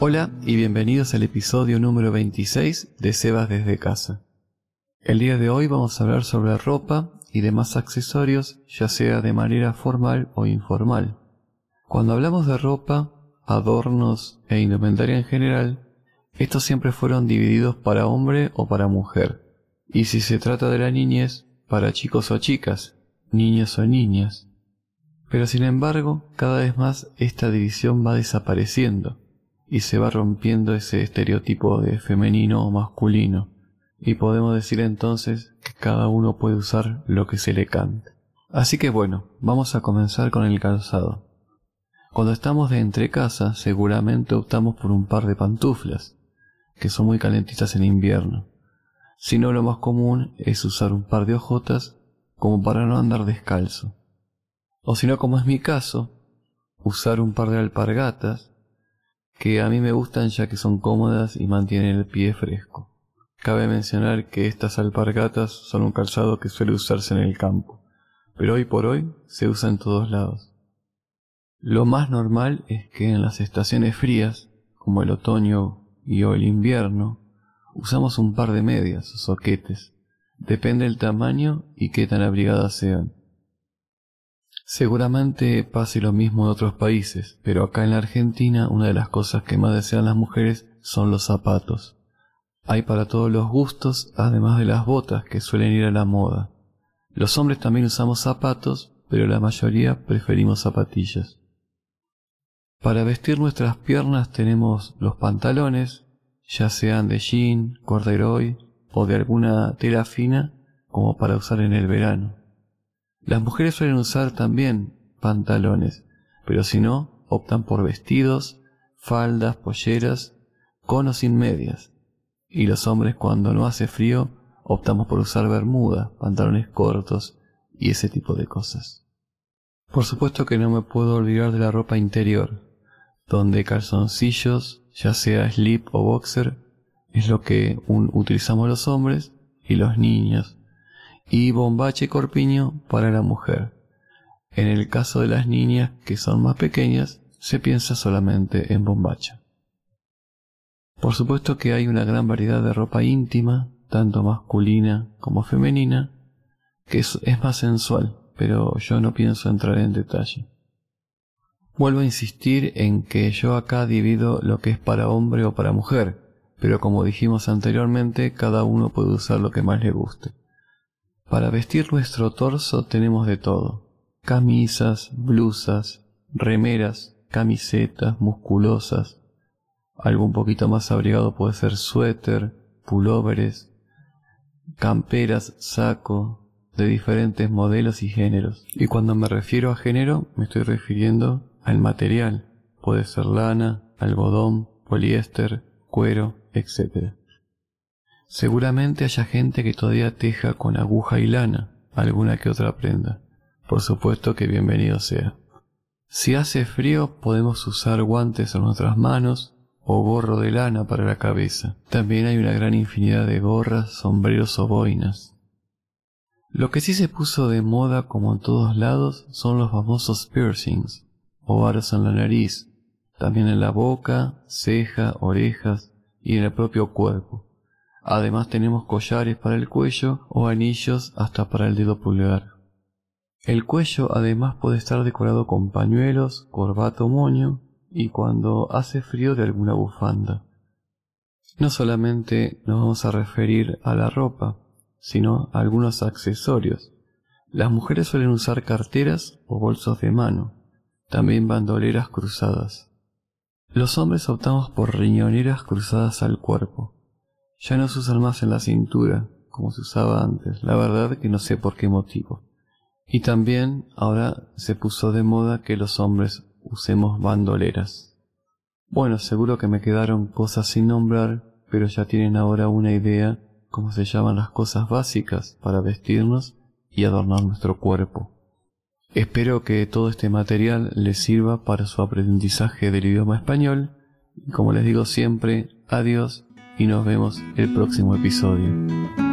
Hola y bienvenidos al episodio número 26 de Sebas desde casa. El día de hoy vamos a hablar sobre ropa y demás accesorios, ya sea de manera formal o informal. Cuando hablamos de ropa, adornos e indumentaria en general, estos siempre fueron divididos para hombre o para mujer. Y si se trata de la niñez, para chicos o chicas, niños o niñas. Pero sin embargo, cada vez más esta división va desapareciendo y se va rompiendo ese estereotipo de femenino o masculino. Y podemos decir entonces que cada uno puede usar lo que se le cante. Así que bueno, vamos a comenzar con el calzado. Cuando estamos de entre casa, seguramente optamos por un par de pantuflas, que son muy calentitas en invierno. Si no, lo más común es usar un par de ojotas como para no andar descalzo. O si no, como es mi caso, usar un par de alpargatas, que a mí me gustan ya que son cómodas y mantienen el pie fresco. Cabe mencionar que estas alpargatas son un calzado que suele usarse en el campo, pero hoy por hoy se usa en todos lados. Lo más normal es que en las estaciones frías, como el otoño y o el invierno, usamos un par de medias o soquetes. Depende del tamaño y qué tan abrigadas sean. Seguramente pase lo mismo en otros países, pero acá en la Argentina una de las cosas que más desean las mujeres son los zapatos. Hay para todos los gustos, además de las botas que suelen ir a la moda. Los hombres también usamos zapatos, pero la mayoría preferimos zapatillas. Para vestir nuestras piernas tenemos los pantalones, ya sean de jean, corduroy o de alguna tela fina, como para usar en el verano. Las mujeres suelen usar también pantalones, pero si no, optan por vestidos, faldas, polleras, con o sin medias. Y los hombres cuando no hace frío, optamos por usar bermuda, pantalones cortos y ese tipo de cosas. Por supuesto que no me puedo olvidar de la ropa interior, donde calzoncillos, ya sea slip o boxer, es lo que utilizamos los hombres y los niños, y bombache corpiño para la mujer. En el caso de las niñas que son más pequeñas, se piensa solamente en bombacha. Por supuesto que hay una gran variedad de ropa íntima, tanto masculina como femenina, que es, más sensual, pero yo no pienso entrar en detalle. Vuelvo a insistir en que yo acá divido lo que es para hombre o para mujer, pero como dijimos anteriormente, cada uno puede usar lo que más le guste. Para vestir nuestro torso tenemos de todo. Camisas, blusas, remeras, camisetas musculosas. Algo un poquito más abrigado puede ser suéter, pulóveres, camperas, saco, de diferentes modelos y géneros. Y cuando me refiero a género, me estoy refiriendo al material. Puede ser lana, algodón, poliéster, cuero, etc. Seguramente haya gente que todavía teja con aguja y lana, alguna que otra prenda. Por supuesto que bienvenido sea. Si hace frío podemos usar guantes en nuestras manos o gorro de lana para la cabeza. También hay una gran infinidad de gorras, sombreros o boinas. Lo que sí se puso de moda como en todos lados son los famosos piercings o aros en la nariz, también en la boca, ceja, orejas y en el propio cuerpo. Además tenemos collares para el cuello o anillos hasta para el dedo pulgar. El cuello además puede estar decorado con pañuelos, corbata o moño y cuando hace frío de alguna bufanda. No solamente nos vamos a referir a la ropa, sino a algunos accesorios. Las mujeres suelen usar carteras o bolsos de mano, también bandoleras cruzadas. Los hombres optamos por riñoneras cruzadas al cuerpo, ya no se usan más en la cintura, como se usaba antes, la verdad que no sé por qué motivo. Y también ahora se puso de moda que los hombres usemos bandoleras. Bueno, seguro que me quedaron cosas sin nombrar, pero ya tienen ahora una idea cómo se llaman las cosas básicas para vestirnos y adornar nuestro cuerpo. Espero que todo este material les sirva para su aprendizaje del idioma español como les digo siempre, adiós y nos vemos el próximo episodio.